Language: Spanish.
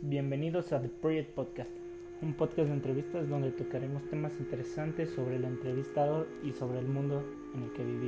Bienvenidos a The Project Podcast, un podcast de entrevistas donde tocaremos temas interesantes sobre el entrevistador y sobre el mundo en el que vivimos.